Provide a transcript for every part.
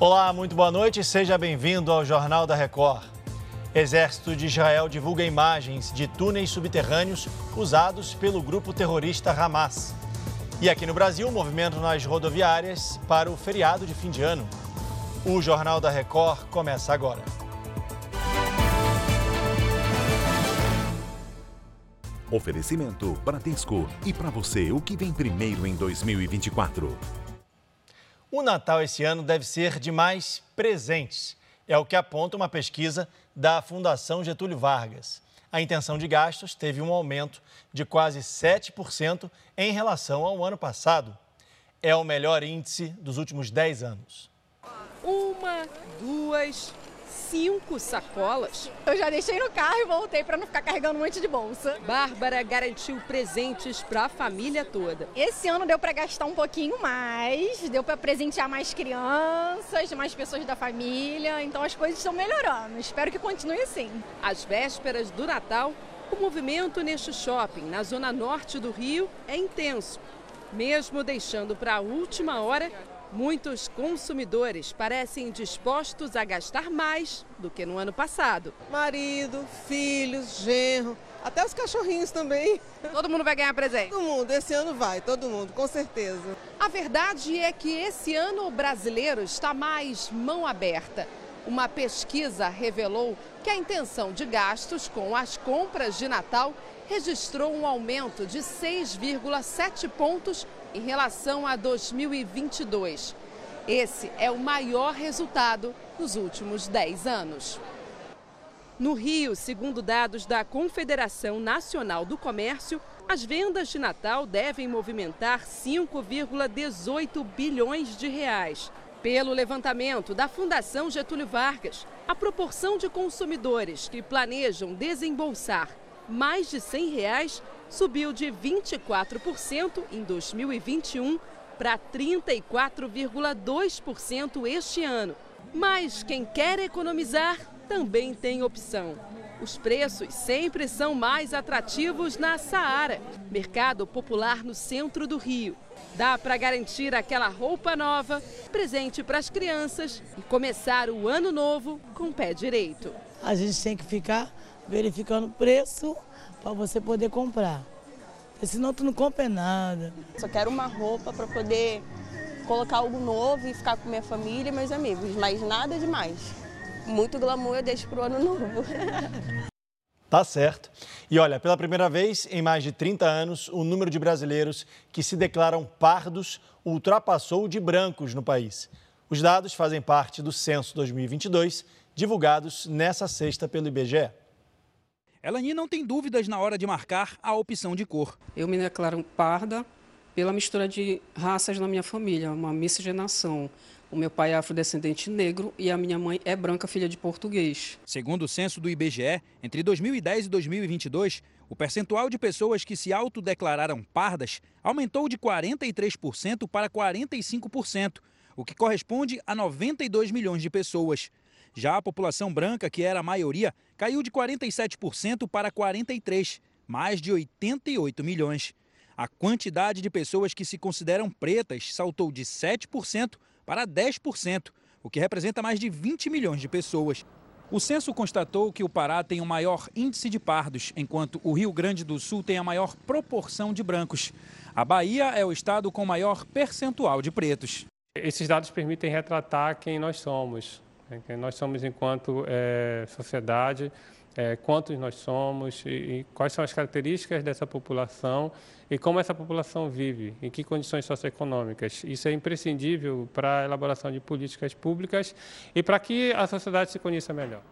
Olá, muito boa noite. Seja bem-vindo ao Jornal da Record. Exército de Israel divulga imagens de túneis subterrâneos usados pelo grupo terrorista Hamas. E aqui no Brasil, movimento nas rodoviárias para o feriado de fim de ano. O Jornal da Record começa agora. Oferecimento Bradesco. E para você, o que vem primeiro em 2024? O Natal esse ano deve ser de mais presentes. É o que aponta uma pesquisa da Fundação Getúlio Vargas. A intenção de gastos teve um aumento de quase 7% em relação ao ano passado. É o melhor índice dos últimos 10 anos. Uma, duas, cinco sacolas. Eu já deixei no carro e voltei para não ficar carregando um monte de bolsa. Bárbara garantiu presentes para a família toda. Esse ano deu para gastar um pouquinho mais, deu para presentear mais crianças, mais pessoas da família, então as coisas estão melhorando. Espero que continue assim. Às vésperas do Natal, o movimento neste shopping, na zona norte do Rio, é intenso. Mesmo deixando para a última hora, Muitos consumidores parecem dispostos a gastar mais do que no ano passado. Marido, filhos, genro, até os cachorrinhos também. Todo mundo vai ganhar presente? Todo mundo, esse ano vai, todo mundo, com certeza. A verdade é que esse ano o brasileiro está mais mão aberta. Uma pesquisa revelou que a intenção de gastos com as compras de Natal registrou um aumento de 6,7 pontos em relação a 2022. Esse é o maior resultado nos últimos 10 anos. No Rio, segundo dados da Confederação Nacional do Comércio, as vendas de Natal devem movimentar 5,18 bilhões de reais. Pelo levantamento da Fundação Getúlio Vargas, a proporção de consumidores que planejam desembolsar mais de 100 reais subiu de 24% em 2021 para 34,2% este ano. Mas quem quer economizar também tem opção. Os preços sempre são mais atrativos na Saara, mercado popular no centro do Rio. Dá para garantir aquela roupa nova, presente para as crianças e começar o ano novo com o pé direito. A gente tem que ficar verificando o preço para você poder comprar. Porque senão tu não compra nada. Só quero uma roupa para poder colocar algo novo e ficar com minha família e meus amigos, mas nada demais. Muito glamour eu deixo pro ano novo. Tá certo. E olha, pela primeira vez em mais de 30 anos, o número de brasileiros que se declaram pardos ultrapassou o de brancos no país. Os dados fazem parte do Censo 2022, divulgados nessa sexta pelo IBGE. Elani não tem dúvidas na hora de marcar a opção de cor. Eu me declaro parda pela mistura de raças na minha família, uma miscigenação. O meu pai é afrodescendente negro e a minha mãe é branca, filha de português. Segundo o censo do IBGE, entre 2010 e 2022, o percentual de pessoas que se autodeclararam pardas aumentou de 43% para 45%, o que corresponde a 92 milhões de pessoas. Já a população branca, que era a maioria, caiu de 47% para 43%, mais de 88 milhões. A quantidade de pessoas que se consideram pretas saltou de 7% para 10%, o que representa mais de 20 milhões de pessoas. O censo constatou que o Pará tem o maior índice de pardos, enquanto o Rio Grande do Sul tem a maior proporção de brancos. A Bahia é o estado com maior percentual de pretos. Esses dados permitem retratar quem nós somos, né? quem nós somos enquanto é, sociedade, é, quantos nós somos e, e, quais são as características dessa população e como essa população vive, em que condições socioeconômicas. Isso é imprescindível para a elaboração de políticas públicas e para que a sociedade se conheça melhor.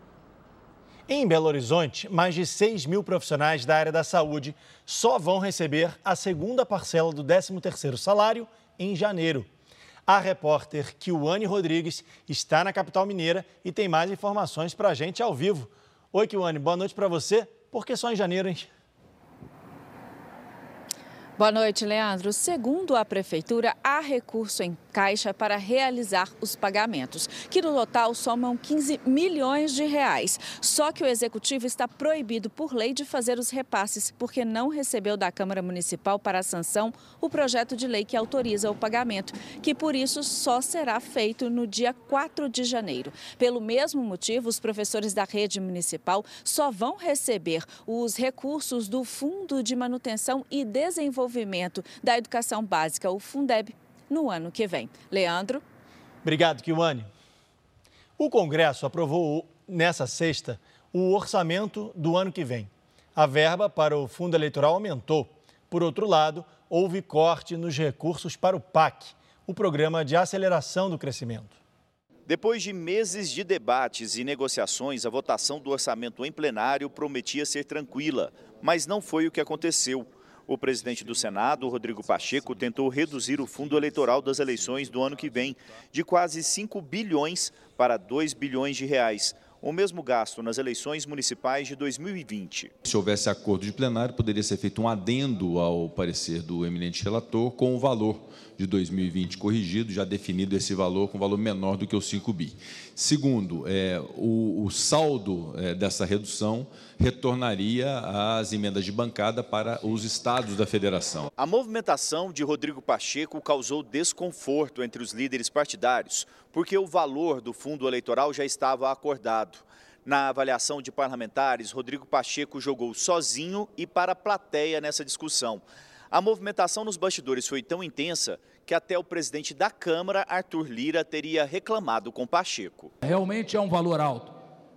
Em Belo Horizonte, mais de 6 mil profissionais da área da saúde só vão receber a segunda parcela do 13º salário em janeiro. A repórter Kiwane Rodrigues está na capital mineira e tem mais informações para a gente ao vivo. Oi, Kiwane, boa noite para você. Por que só em janeiro, hein? Boa noite, Leandro. Segundo a Prefeitura, há recurso em caixa para realizar os pagamentos, que no total somam 15 milhões de reais. Só que o Executivo está proibido por lei de fazer os repasses, porque não recebeu da Câmara Municipal para a sanção o projeto de lei que autoriza o pagamento, que por isso só será feito no dia 4 de janeiro. Pelo mesmo motivo, os professores da rede municipal só vão receber os recursos do Fundo de Manutenção e Desenvolvimento Desenvolvimento da Educação Básica, o Fundeb, no ano que vem. Leandro. Obrigado, Kiwane. O Congresso aprovou nessa sexta o orçamento do ano que vem. A verba para o fundo eleitoral aumentou. Por outro lado, houve corte nos recursos para o PAC, o Programa de Aceleração do Crescimento. Depois de meses de debates e negociações, a votação do orçamento em plenário prometia ser tranquila, mas não foi o que aconteceu. O presidente do Senado, Rodrigo Pacheco, tentou reduzir o fundo eleitoral das eleições do ano que vem de quase 5 bilhões para 2 bilhões de reais o mesmo gasto nas eleições municipais de 2020. Se houvesse acordo de plenário, poderia ser feito um adendo ao parecer do eminente relator com o valor de 2020 corrigido, já definido esse valor com valor menor do que os 5 bi. Segundo, é, o, o saldo é, dessa redução retornaria às emendas de bancada para os estados da federação. A movimentação de Rodrigo Pacheco causou desconforto entre os líderes partidários, porque o valor do fundo eleitoral já estava acordado. Na avaliação de parlamentares, Rodrigo Pacheco jogou sozinho e para a plateia nessa discussão. A movimentação nos bastidores foi tão intensa que até o presidente da Câmara, Arthur Lira, teria reclamado com Pacheco. Realmente é um valor alto.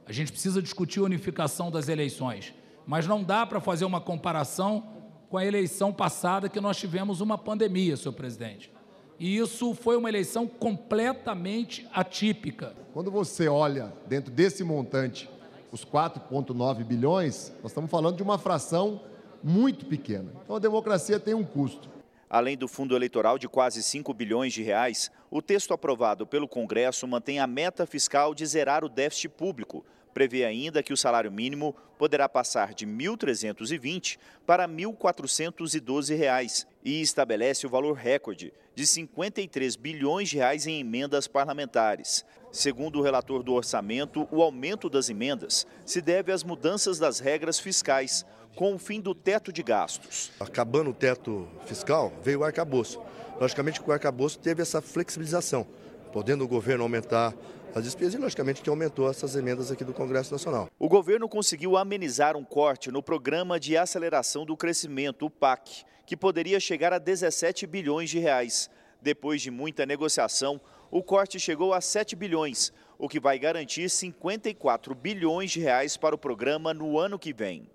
A gente precisa discutir a unificação das eleições, mas não dá para fazer uma comparação com a eleição passada que nós tivemos uma pandemia, senhor presidente. E isso foi uma eleição completamente atípica. Quando você olha dentro desse montante os 4,9 bilhões, nós estamos falando de uma fração muito pequena. Então a democracia tem um custo. Além do fundo eleitoral de quase 5 bilhões de reais, o texto aprovado pelo Congresso mantém a meta fiscal de zerar o déficit público. Prevê ainda que o salário mínimo poderá passar de R$ 1.320 para 1.412 reais, e estabelece o valor recorde de 53 bilhões de reais em emendas parlamentares. Segundo o relator do orçamento, o aumento das emendas se deve às mudanças das regras fiscais, com o fim do teto de gastos. Acabando o teto fiscal, veio o arcabouço. Logicamente que o arcabouço teve essa flexibilização, podendo o governo aumentar as despesas e, logicamente, que aumentou essas emendas aqui do Congresso Nacional. O governo conseguiu amenizar um corte no Programa de Aceleração do Crescimento, o PAC, que poderia chegar a 17 bilhões de reais. Depois de muita negociação, o corte chegou a 7 bilhões, o que vai garantir 54 bilhões de reais para o programa no ano que vem.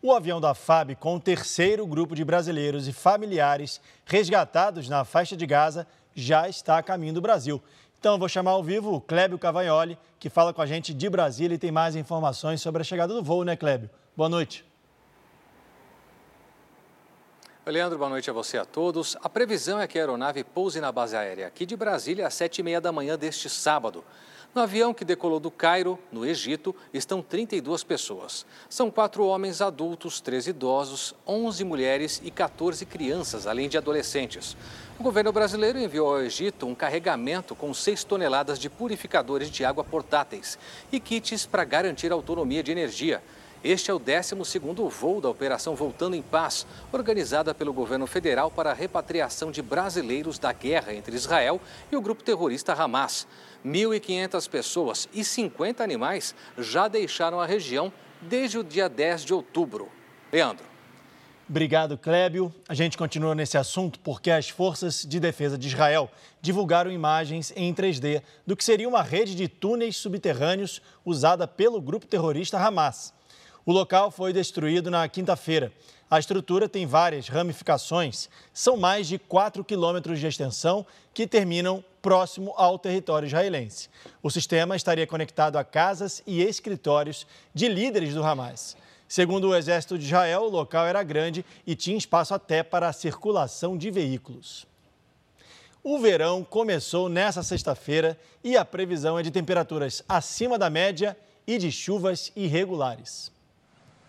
O avião da FAB, com o terceiro grupo de brasileiros e familiares resgatados na faixa de Gaza, já está a caminho do Brasil. Então, vou chamar ao vivo o Clébio Cavagnoli, que fala com a gente de Brasília e tem mais informações sobre a chegada do voo, né, Clébio? Boa noite. Oi, Leandro, boa noite a você a todos. A previsão é que a aeronave pouse na base aérea aqui de Brasília às sete e meia da manhã deste sábado. No avião que decolou do Cairo, no Egito, estão 32 pessoas. São quatro homens adultos, três idosos, 11 mulheres e 14 crianças, além de adolescentes. O governo brasileiro enviou ao Egito um carregamento com 6 toneladas de purificadores de água portáteis e kits para garantir autonomia de energia. Este é o 12º voo da Operação Voltando em Paz, organizada pelo governo federal para a repatriação de brasileiros da guerra entre Israel e o grupo terrorista Hamas. 1.500 pessoas e 50 animais já deixaram a região desde o dia 10 de outubro. Leandro. Obrigado, Clébio. A gente continua nesse assunto porque as forças de defesa de Israel divulgaram imagens em 3D do que seria uma rede de túneis subterrâneos usada pelo grupo terrorista Hamas. O local foi destruído na quinta-feira. A estrutura tem várias ramificações, são mais de 4 quilômetros de extensão que terminam próximo ao território israelense. O sistema estaria conectado a casas e escritórios de líderes do Hamas. Segundo o Exército de Israel, o local era grande e tinha espaço até para a circulação de veículos. O verão começou nesta sexta-feira e a previsão é de temperaturas acima da média e de chuvas irregulares.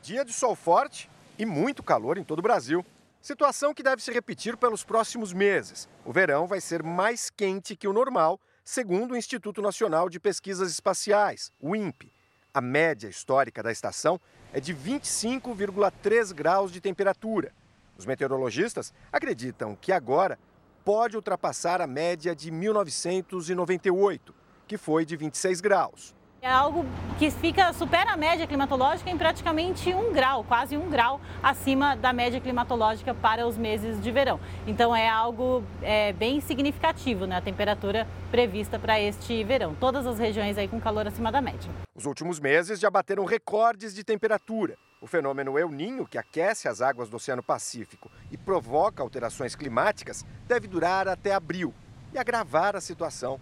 Dia de sol forte e muito calor em todo o Brasil. Situação que deve se repetir pelos próximos meses. O verão vai ser mais quente que o normal, segundo o Instituto Nacional de Pesquisas Espaciais, o INPE. A média histórica da estação é de 25,3 graus de temperatura. Os meteorologistas acreditam que agora pode ultrapassar a média de 1998, que foi de 26 graus. É algo que fica, supera a média climatológica em praticamente um grau, quase um grau acima da média climatológica para os meses de verão. Então é algo é, bem significativo, né, a temperatura prevista para este verão. Todas as regiões aí com calor acima da média. Os últimos meses já bateram recordes de temperatura. O fenômeno El Ninho, que aquece as águas do Oceano Pacífico e provoca alterações climáticas, deve durar até abril e agravar a situação.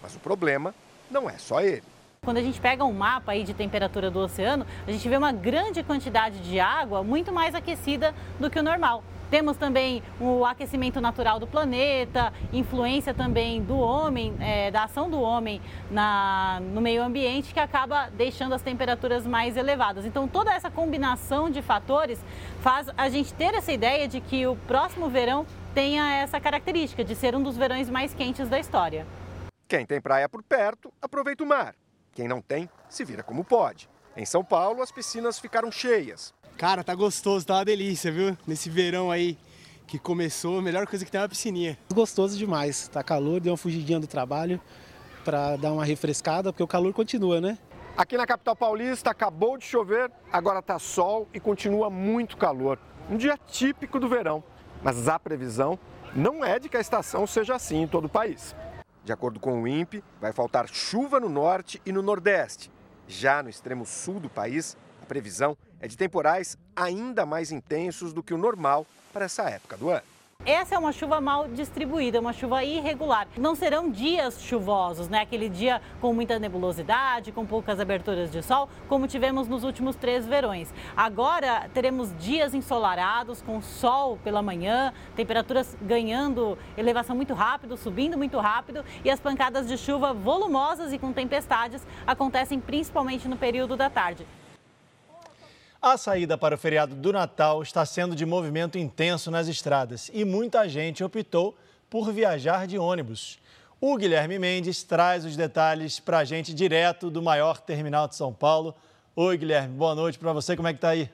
Mas o problema não é só ele. Quando a gente pega um mapa aí de temperatura do oceano, a gente vê uma grande quantidade de água muito mais aquecida do que o normal. Temos também o aquecimento natural do planeta, influência também do homem, é, da ação do homem na, no meio ambiente, que acaba deixando as temperaturas mais elevadas. Então, toda essa combinação de fatores faz a gente ter essa ideia de que o próximo verão tenha essa característica de ser um dos verões mais quentes da história. Quem tem praia por perto, aproveita o mar. Quem não tem, se vira como pode. Em São Paulo, as piscinas ficaram cheias. Cara, tá gostoso, tá uma delícia, viu? Nesse verão aí que começou, a melhor coisa que tem é uma piscininha. Gostoso demais. Tá calor, deu uma fugidinha do trabalho para dar uma refrescada, porque o calor continua, né? Aqui na capital paulista acabou de chover, agora tá sol e continua muito calor. Um dia típico do verão, mas a previsão não é de que a estação seja assim em todo o país. De acordo com o INPE, vai faltar chuva no norte e no nordeste. Já no extremo sul do país, a previsão é de temporais ainda mais intensos do que o normal para essa época do ano. Essa é uma chuva mal distribuída, uma chuva irregular. Não serão dias chuvosos, né? Aquele dia com muita nebulosidade, com poucas aberturas de sol, como tivemos nos últimos três verões. Agora teremos dias ensolarados, com sol pela manhã, temperaturas ganhando elevação muito rápido, subindo muito rápido, e as pancadas de chuva volumosas e com tempestades acontecem principalmente no período da tarde. A saída para o feriado do Natal está sendo de movimento intenso nas estradas e muita gente optou por viajar de ônibus. O Guilherme Mendes traz os detalhes para a gente direto do maior terminal de São Paulo. Oi, Guilherme, boa noite para você, como é que está aí?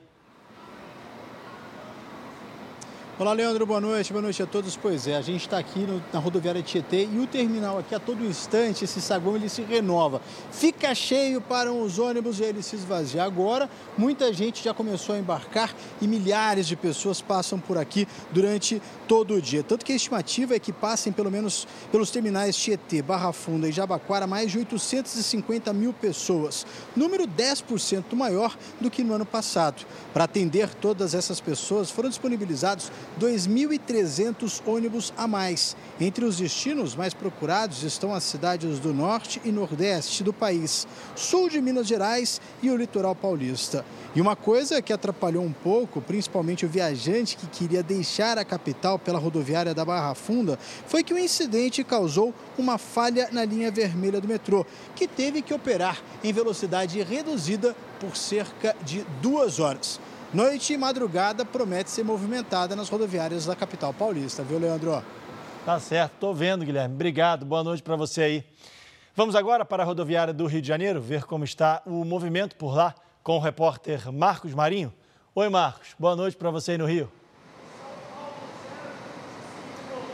Olá, Leandro, boa noite, boa noite a todos. Pois é, a gente está aqui no, na rodoviária Tietê e o terminal aqui a todo instante, esse saguão ele se renova. Fica cheio para os ônibus e ele se esvazia. Agora, muita gente já começou a embarcar e milhares de pessoas passam por aqui durante todo o dia. Tanto que a estimativa é que passem pelo menos pelos terminais Tietê, Barra Funda e Jabaquara mais de 850 mil pessoas, número 10% maior do que no ano passado. Para atender todas essas pessoas, foram disponibilizados 2.300 ônibus a mais. Entre os destinos mais procurados estão as cidades do norte e nordeste do país, sul de Minas Gerais e o litoral paulista. E uma coisa que atrapalhou um pouco, principalmente o viajante que queria deixar a capital pela rodoviária da Barra Funda, foi que o incidente causou uma falha na linha vermelha do metrô, que teve que operar em velocidade reduzida por cerca de duas horas. Noite e madrugada promete ser movimentada nas rodoviárias da capital paulista, viu, Leandro? Tá certo, tô vendo, Guilherme. Obrigado, boa noite para você aí. Vamos agora para a rodoviária do Rio de Janeiro, ver como está o movimento por lá com o repórter Marcos Marinho. Oi, Marcos, boa noite para você aí no Rio.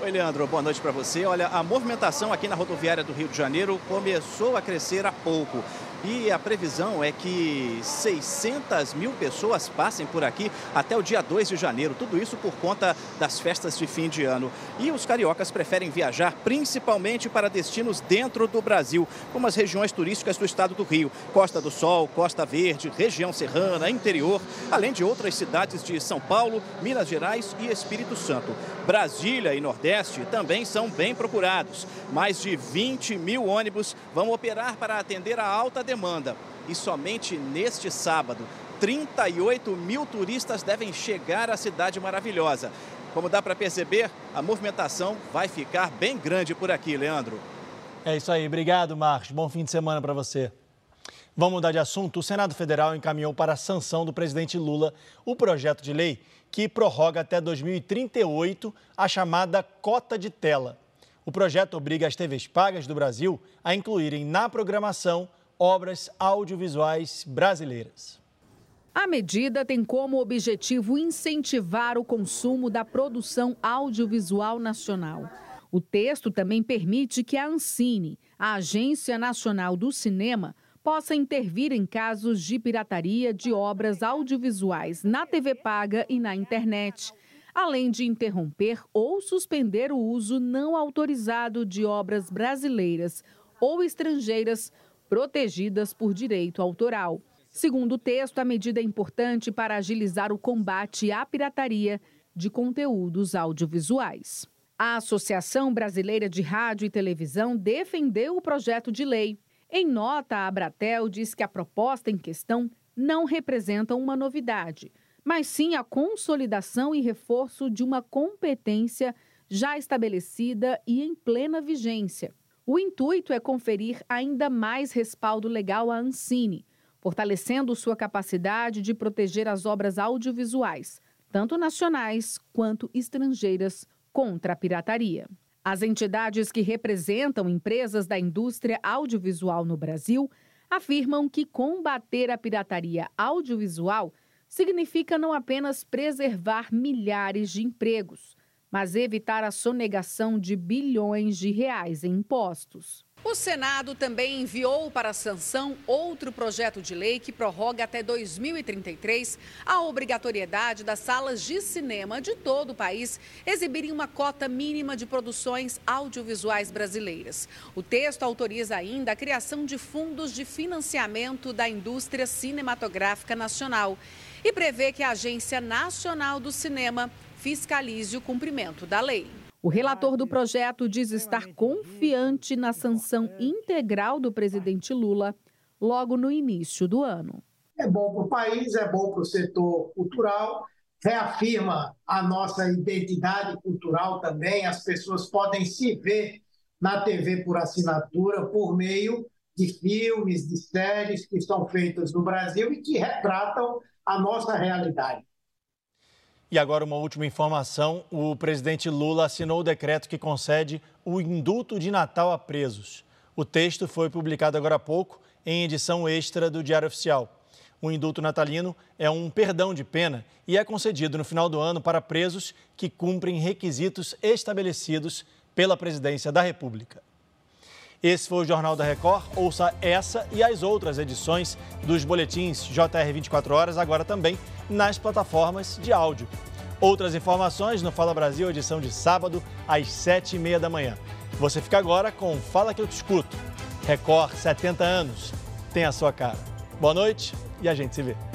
Oi, Leandro, boa noite para você. Olha, a movimentação aqui na rodoviária do Rio de Janeiro começou a crescer há pouco e a previsão é que 600 mil pessoas passem por aqui até o dia 2 de janeiro. Tudo isso por conta das festas de fim de ano. E os cariocas preferem viajar principalmente para destinos dentro do Brasil, como as regiões turísticas do estado do Rio, Costa do Sol, Costa Verde, região serrana, interior, além de outras cidades de São Paulo, Minas Gerais e Espírito Santo. Brasília e Nordeste também são bem procurados. Mais de 20 mil ônibus vão operar para atender a alta demanda. E somente neste sábado, 38 mil turistas devem chegar à cidade maravilhosa. Como dá para perceber, a movimentação vai ficar bem grande por aqui, Leandro. É isso aí, obrigado, Marcos. Bom fim de semana para você. Vamos mudar de assunto. O Senado Federal encaminhou para a sanção do presidente Lula o projeto de lei que prorroga até 2038 a chamada cota de tela. O projeto obriga as TVs pagas do Brasil a incluírem na programação obras audiovisuais brasileiras. A medida tem como objetivo incentivar o consumo da produção audiovisual nacional. O texto também permite que a Ancine, a Agência Nacional do Cinema, possa intervir em casos de pirataria de obras audiovisuais na TV paga e na internet, além de interromper ou suspender o uso não autorizado de obras brasileiras ou estrangeiras protegidas por direito autoral. Segundo o texto, a medida é importante para agilizar o combate à pirataria de conteúdos audiovisuais. A Associação Brasileira de Rádio e Televisão defendeu o projeto de lei. Em nota, a Abratel diz que a proposta em questão não representa uma novidade, mas sim a consolidação e reforço de uma competência já estabelecida e em plena vigência. O intuito é conferir ainda mais respaldo legal à Ancine, fortalecendo sua capacidade de proteger as obras audiovisuais, tanto nacionais quanto estrangeiras, contra a pirataria. As entidades que representam empresas da indústria audiovisual no Brasil afirmam que combater a pirataria audiovisual significa não apenas preservar milhares de empregos, mas evitar a sonegação de bilhões de reais em impostos. O Senado também enviou para sanção outro projeto de lei que prorroga até 2033 a obrigatoriedade das salas de cinema de todo o país exibirem uma cota mínima de produções audiovisuais brasileiras. O texto autoriza ainda a criação de fundos de financiamento da indústria cinematográfica nacional e prevê que a Agência Nacional do Cinema fiscalize o cumprimento da lei. O relator do projeto diz estar confiante na sanção integral do presidente Lula logo no início do ano. É bom para o país, é bom para o setor cultural, reafirma a nossa identidade cultural também. As pessoas podem se ver na TV por assinatura por meio de filmes, de séries que são feitas no Brasil e que retratam a nossa realidade. E agora uma última informação: o presidente Lula assinou o decreto que concede o indulto de Natal a presos. O texto foi publicado agora há pouco em edição extra do Diário Oficial. O indulto natalino é um perdão de pena e é concedido no final do ano para presos que cumprem requisitos estabelecidos pela Presidência da República. Esse foi o Jornal da Record. Ouça essa e as outras edições dos boletins JR 24 Horas, agora também nas plataformas de áudio. Outras informações no Fala Brasil, edição de sábado, às sete e meia da manhã. Você fica agora com Fala Que Eu Te Escuto. Record 70 anos. Tem a sua cara. Boa noite e a gente se vê.